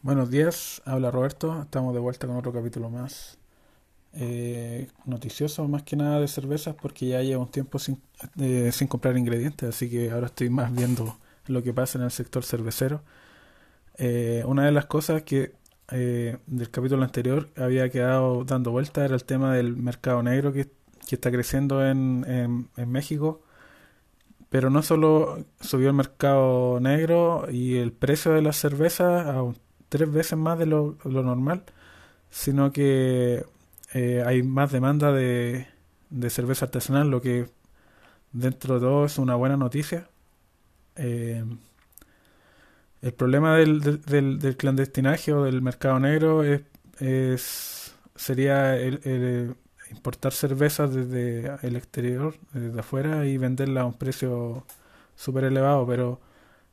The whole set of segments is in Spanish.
Buenos días, habla Roberto, estamos de vuelta con otro capítulo más eh, noticioso, más que nada de cervezas, porque ya llevo un tiempo sin, eh, sin comprar ingredientes, así que ahora estoy más viendo lo que pasa en el sector cervecero. Eh, una de las cosas que eh, del capítulo anterior había quedado dando vuelta era el tema del mercado negro que, que está creciendo en, en, en México pero no solo subió el mercado negro y el precio de las cervezas a un tres veces más de lo, normal, sino que eh, hay más demanda de, de, cerveza artesanal, lo que dentro de todo es una buena noticia. Eh, el problema del, del, del, clandestinaje o del mercado negro es, es sería el, el importar cervezas desde el exterior, desde afuera, y venderla a un precio súper elevado, pero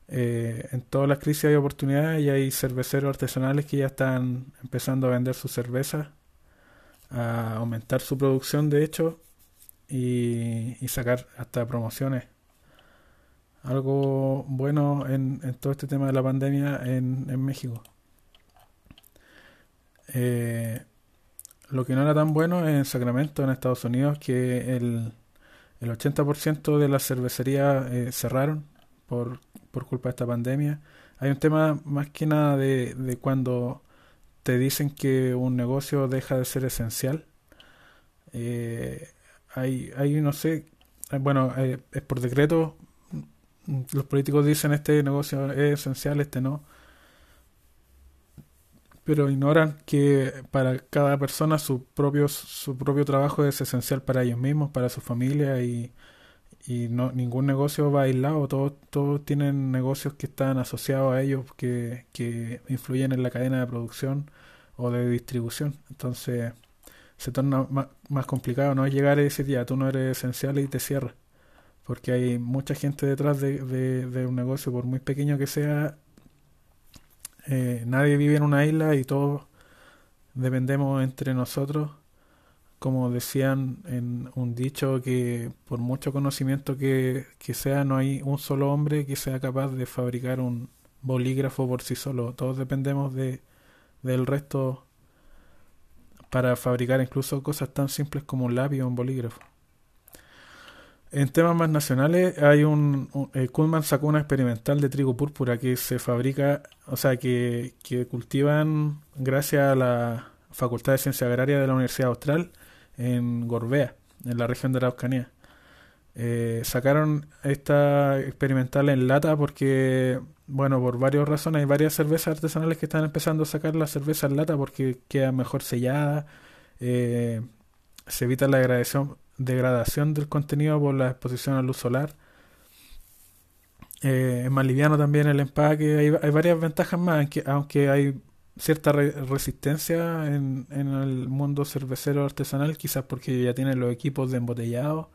eh, en todas las crisis hay oportunidades y hay cerveceros artesanales que ya están empezando a vender sus cervezas, a aumentar su producción de hecho y, sacar hasta promociones. Algo bueno en, en, todo este tema de la pandemia en, en México. Eh, lo que no era tan bueno en Sacramento, en Estados Unidos, que el, el 80% de las cervecerías eh, cerraron por, por culpa de esta pandemia. Hay un tema más que nada de, de cuando te dicen que un negocio deja de ser esencial. Eh, hay, hay, no sé, eh, bueno, eh, es por decreto. Los políticos dicen este negocio es esencial, este no. Pero ignoran que para cada persona su propio, su propio trabajo es esencial para ellos mismos, para su familia y, y no ningún negocio va aislado, todos, todos tienen negocios que están asociados a ellos que, que influyen en la cadena de producción o de distribución. Entonces se torna más, más complicado, no es llegar y decir ya tú no eres esencial y te cierras, porque hay mucha gente detrás de, de, un negocio, por muy pequeño que sea, eh, nadie vive en una isla y todos dependemos entre nosotros como decían en un dicho, que por mucho conocimiento que, que, sea, no hay un solo hombre que sea capaz de fabricar un bolígrafo por sí solo. Todos dependemos de, del resto para fabricar incluso cosas tan simples como un lápiz o un bolígrafo. En temas más nacionales, hay un, un eh, Kuhlman sacó una experimental de trigo púrpura que se fabrica, o sea, que, que cultivan gracias a la Facultad de Ciencia Agraria de la Universidad Austral en Gorbea, en la región de la Araucanía. Eh, sacaron esta experimental en lata porque, bueno, por varias razones, hay varias cervezas artesanales que están empezando a sacar la cerveza en lata porque queda mejor sellada, eh, se evita la degradación, del contenido por la exposición a luz solar. Eh, es más liviano también el empaque, hay, hay varias ventajas más, aunque hay cierta re resistencia en, en, el mundo cervecero artesanal, quizás porque ya tienen los equipos de embotellado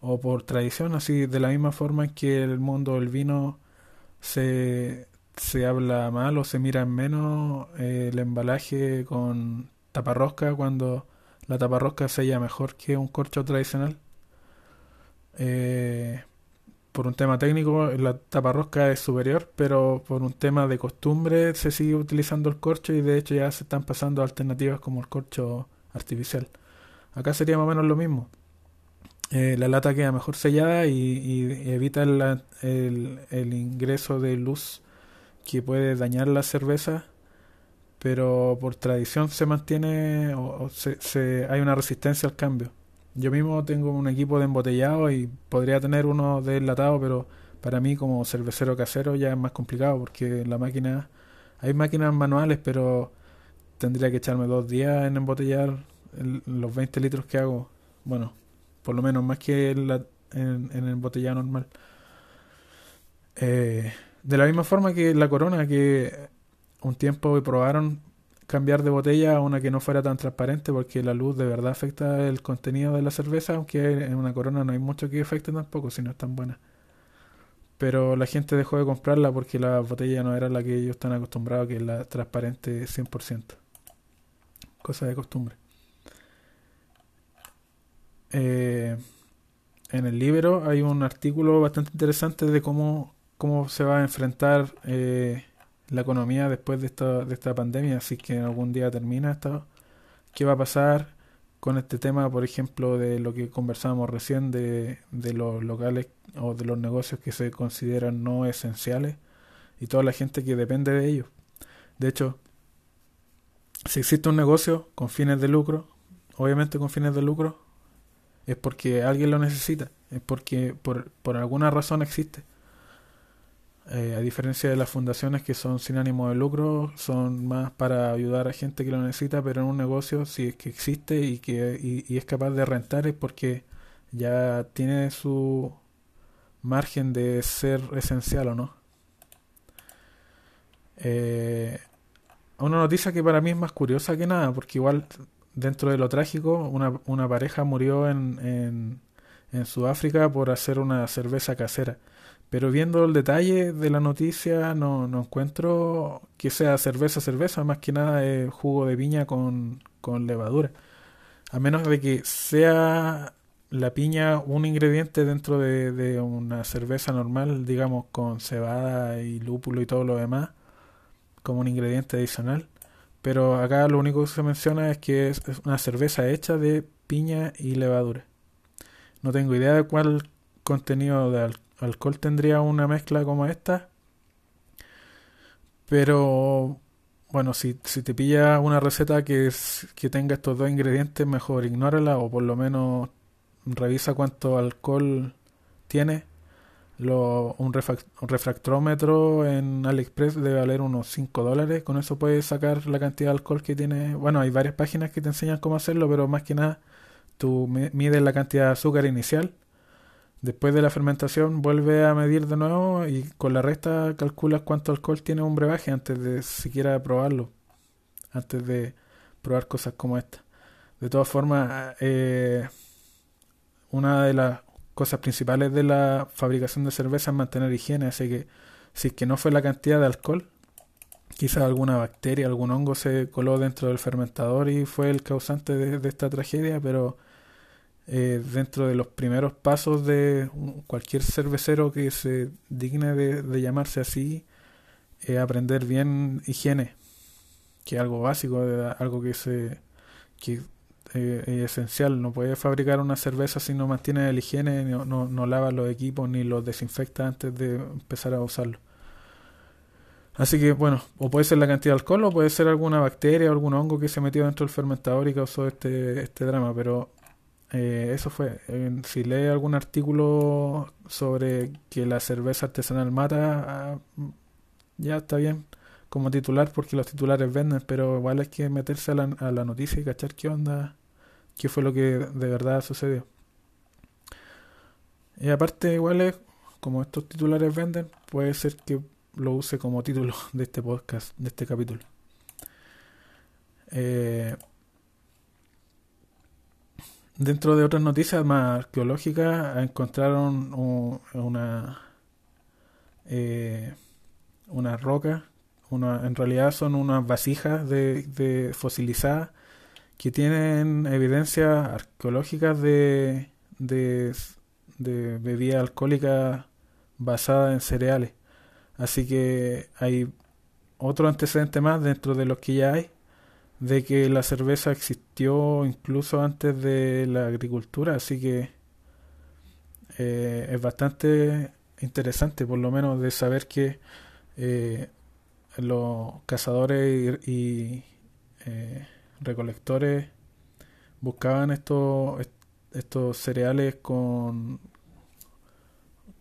o por tradición, así de la misma forma que el mundo del vino se, se habla mal o se mira en menos eh, el embalaje con taparrosca cuando la taparrosca sella mejor que un corcho tradicional. Eh, por un tema técnico la taparrosca es superior, pero por un tema de costumbre se sigue utilizando el corcho y de hecho ya se están pasando alternativas como el corcho artificial. Acá sería más o menos lo mismo. Eh, la lata queda mejor sellada y, evita el, ingreso de luz que puede dañar la cerveza, pero por tradición se mantiene o, se, hay una resistencia al cambio. Yo mismo tengo un equipo de embotellado y podría tener uno de enlatado, pero para mí como cervecero casero ya es más complicado porque la máquina... Hay máquinas manuales, pero tendría que echarme dos días en embotellar el, los 20 litros que hago. Bueno, por lo menos más que en, la, en, en el embotellado normal. Eh, de la misma forma que la corona, que un tiempo probaron cambiar de botella a una que no fuera tan transparente porque la luz de verdad afecta el contenido de la cerveza, aunque en una corona no hay mucho que afecte tampoco si no es tan buena. Pero la gente dejó de comprarla porque la botella no era la que ellos están acostumbrados, que es la transparente 100%. Cosa de costumbre. Eh, en el libro hay un artículo bastante interesante de cómo, cómo se va a enfrentar eh, la economía después de esta, de esta pandemia, así que algún día termina esto, qué va a pasar con este tema, por ejemplo, de lo que conversábamos recién de, de los locales o de los negocios que se consideran no esenciales y toda la gente que depende de ellos. De hecho, si existe un negocio con fines de lucro, obviamente con fines de lucro, es porque alguien lo necesita, es porque por, por alguna razón existe. Eh, a diferencia de las fundaciones que son sin ánimo de lucro, son más para ayudar a gente que lo necesita, pero en un negocio, si es que existe y que y, es capaz de rentar, es porque ya tiene su margen de ser esencial o no. Eh, una noticia que para mí es más curiosa que nada, porque igual dentro de lo trágico, una, una pareja murió en, en, en Sudáfrica por hacer una cerveza casera. Pero viendo el detalle de la noticia, no, no encuentro que sea cerveza, cerveza, más que nada es jugo de piña con, con levadura. A menos de que sea la piña un ingrediente dentro de, de, una cerveza normal, digamos con cebada y lúpulo y todo lo demás, como un ingrediente adicional. Pero acá lo único que se menciona es que es una cerveza hecha de piña y levadura. No tengo idea de cuál contenido de alcohol tendría una mezcla como esta. Pero bueno, si, si te pilla una receta que, que tenga estos dos ingredientes, mejor ignórala o por lo menos revisa cuánto alcohol tiene. Lo, un, refractómetro en AliExpress debe valer unos 5 dólares. Con eso puedes sacar la cantidad de alcohol que tiene. Bueno, hay varias páginas que te enseñan cómo hacerlo, pero más que nada tú mides la cantidad de azúcar inicial Después de la fermentación vuelve a medir de nuevo y con la resta calculas cuánto alcohol tiene un brebaje antes de siquiera probarlo, antes de probar cosas como esta. De todas formas, eh, una de las cosas principales de la fabricación de cerveza es mantener higiene, así que si es que no fue la cantidad de alcohol, quizás alguna bacteria, algún hongo se coló dentro del fermentador y fue el causante de esta tragedia, pero eh, dentro de los primeros pasos de cualquier cervecero que se digne de, llamarse así, aprender bien higiene, que es algo básico, algo que, se, eh, es esencial. No puedes fabricar una cerveza si no mantiene la higiene, no, no, no lavas los equipos ni los desinfecta antes de empezar a usarlo. Así que bueno, o puede ser la cantidad de alcohol o puede ser alguna bacteria o algún hongo que se metió dentro del fermentador y causó este, este drama, pero eh, eso fue. si lee algún artículo sobre que la cerveza artesanal mata, ah, ya está bien como titular porque los titulares venden, pero igual hay que meterse a la, a la noticia y cachar qué onda, qué fue lo que de verdad sucedió. Y aparte, igual es, como estos titulares venden, puede ser que lo use como título de este podcast, de este capítulo. Eh, Dentro de otras noticias más arqueológicas, encontraron una eh, una roca, una, en realidad son unas vasijas de, de fosilizadas que tienen evidencias arqueológicas de, de, de bebida alcohólica basada en cereales. Así que hay otro antecedente más dentro de los que ya hay de que la cerveza existió incluso antes de la agricultura, así que eh, es bastante interesante, por lo menos, de saber que eh, los cazadores y, eh, recolectores buscaban estos estos cereales con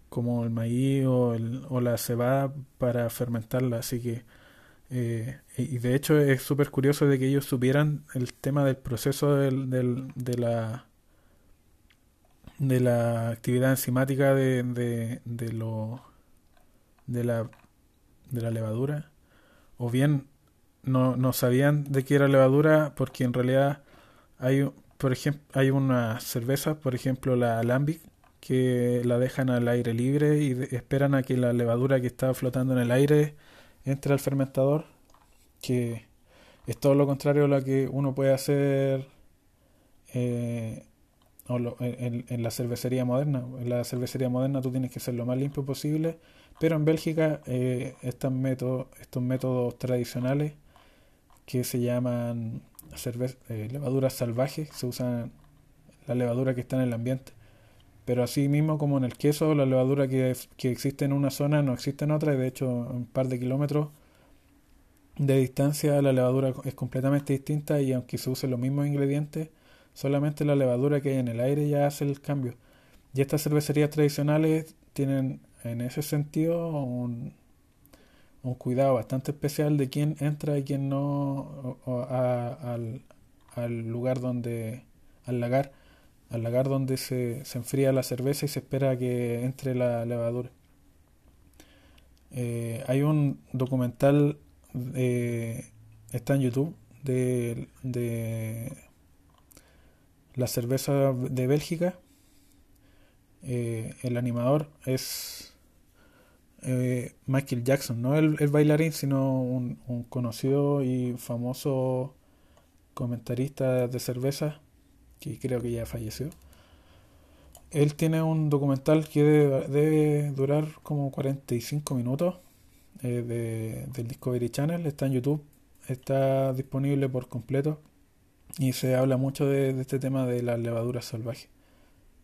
como el maíz o, el, o la cebada para fermentarla, así que eh, y de hecho es súper curioso de que ellos supieran el tema del proceso del, del, de la de la actividad enzimática de, de, de lo de la de la levadura. O bien no, no sabían de qué era levadura porque en realidad hay por ejemplo hay unas cervezas por ejemplo la Alambic que la dejan al aire libre y esperan a que la levadura que está flotando en el aire entra al fermentador, que es todo lo contrario a lo que uno puede hacer eh, en, la cervecería moderna. En la cervecería moderna tú tienes que ser lo más limpio posible, Pero en Bélgica eh, estos, métodos, estos métodos tradicionales que se llaman eh, levaduras salvajes, se usan la levadura que está en el ambiente. Pero así mismo como en el queso, la levadura que, que existe en una zona no existe en otra, y de hecho un par de kilómetros de distancia la levadura es completamente distinta y aunque se usen los mismos ingredientes, solamente la levadura que hay en el aire ya hace el cambio. Y estas cervecerías tradicionales tienen en ese sentido un, un cuidado bastante especial de quién entra y quién no al, al, lugar donde, al lagar, al lagar donde se, se, enfría la cerveza y se espera que entre la levadura. Eh, hay un documental, está en YouTube, de, de la cerveza de Bélgica. Eh, el animador es eh, Michael Jackson, no el, bailarín, sino un, conocido y famoso comentarista de cerveza, que creo que ya falleció. Él tiene un documental que debe, durar como 45 minutos eh, de, del Discovery Channel, está en YouTube, está disponible por completo y se habla mucho de, este tema de las levaduras salvajes.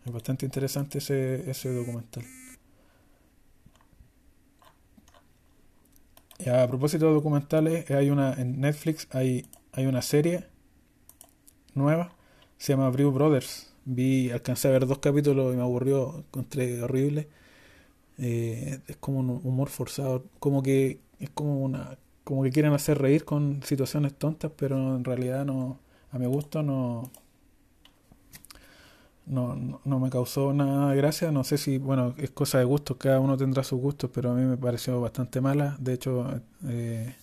Es bastante interesante ese, ese documental. a propósito de documentales, hay una en Netflix hay, hay una serie nueva, se llama Brew Brothers. Vi, alcancé a ver dos capítulos y me aburrió, encontré horrible. Eh, es como un humor forzado, como que es como una como que quieren hacer reír con situaciones tontas, pero en realidad no a mi gusto no no, no, me causó nada de gracia. No sé si, bueno, es cosa de gustos, cada uno tendrá sus gustos, pero a mí me pareció bastante mala. De hecho, eh,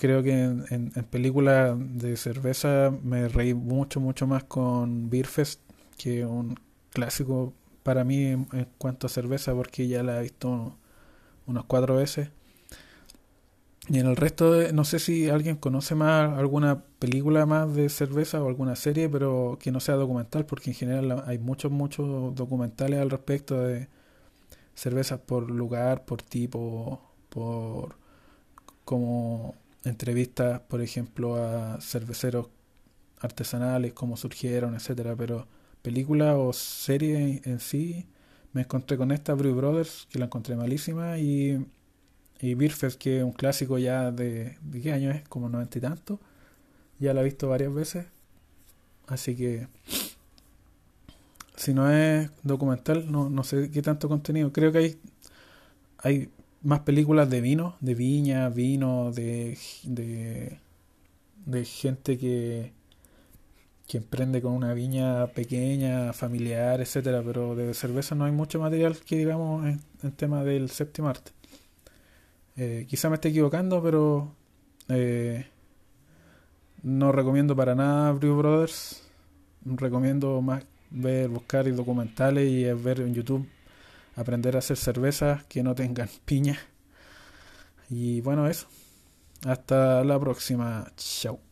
creo que en, en, películas de cerveza me reí mucho, mucho más con Beer Fest, que un clásico para mí en, cuanto a cerveza, porque ya la he visto unas cuatro veces. Y en el resto, de, no sé si alguien conoce más alguna película más de cerveza o alguna serie, pero que no sea documental, porque en general hay muchos, muchos documentales al respecto de cervezas por lugar, por tipo, por como entrevistas, por ejemplo, a cerveceros artesanales, cómo surgieron, etcétera, pero película o serie en sí me encontré con esta Brew Brothers, que la encontré malísima y y Beerfest, que es un clásico ya de, ¿de qué año es? Como noventa y tanto. Ya la he visto varias veces. Así que si no es documental, no, no sé qué tanto contenido. Creo que hay, hay más películas de vino, de viña, vino, de, de, de gente que, que emprende con una viña pequeña, familiar, etcétera, pero de cerveza no hay mucho material que digamos en, en tema del séptimo arte. Eh, quizá me esté equivocando, pero eh, no recomiendo para nada Brew Brothers. Recomiendo más ver, buscar documentales y ver en YouTube aprender a hacer cervezas que no tengan piña. Y bueno, eso. Hasta la próxima. Chao.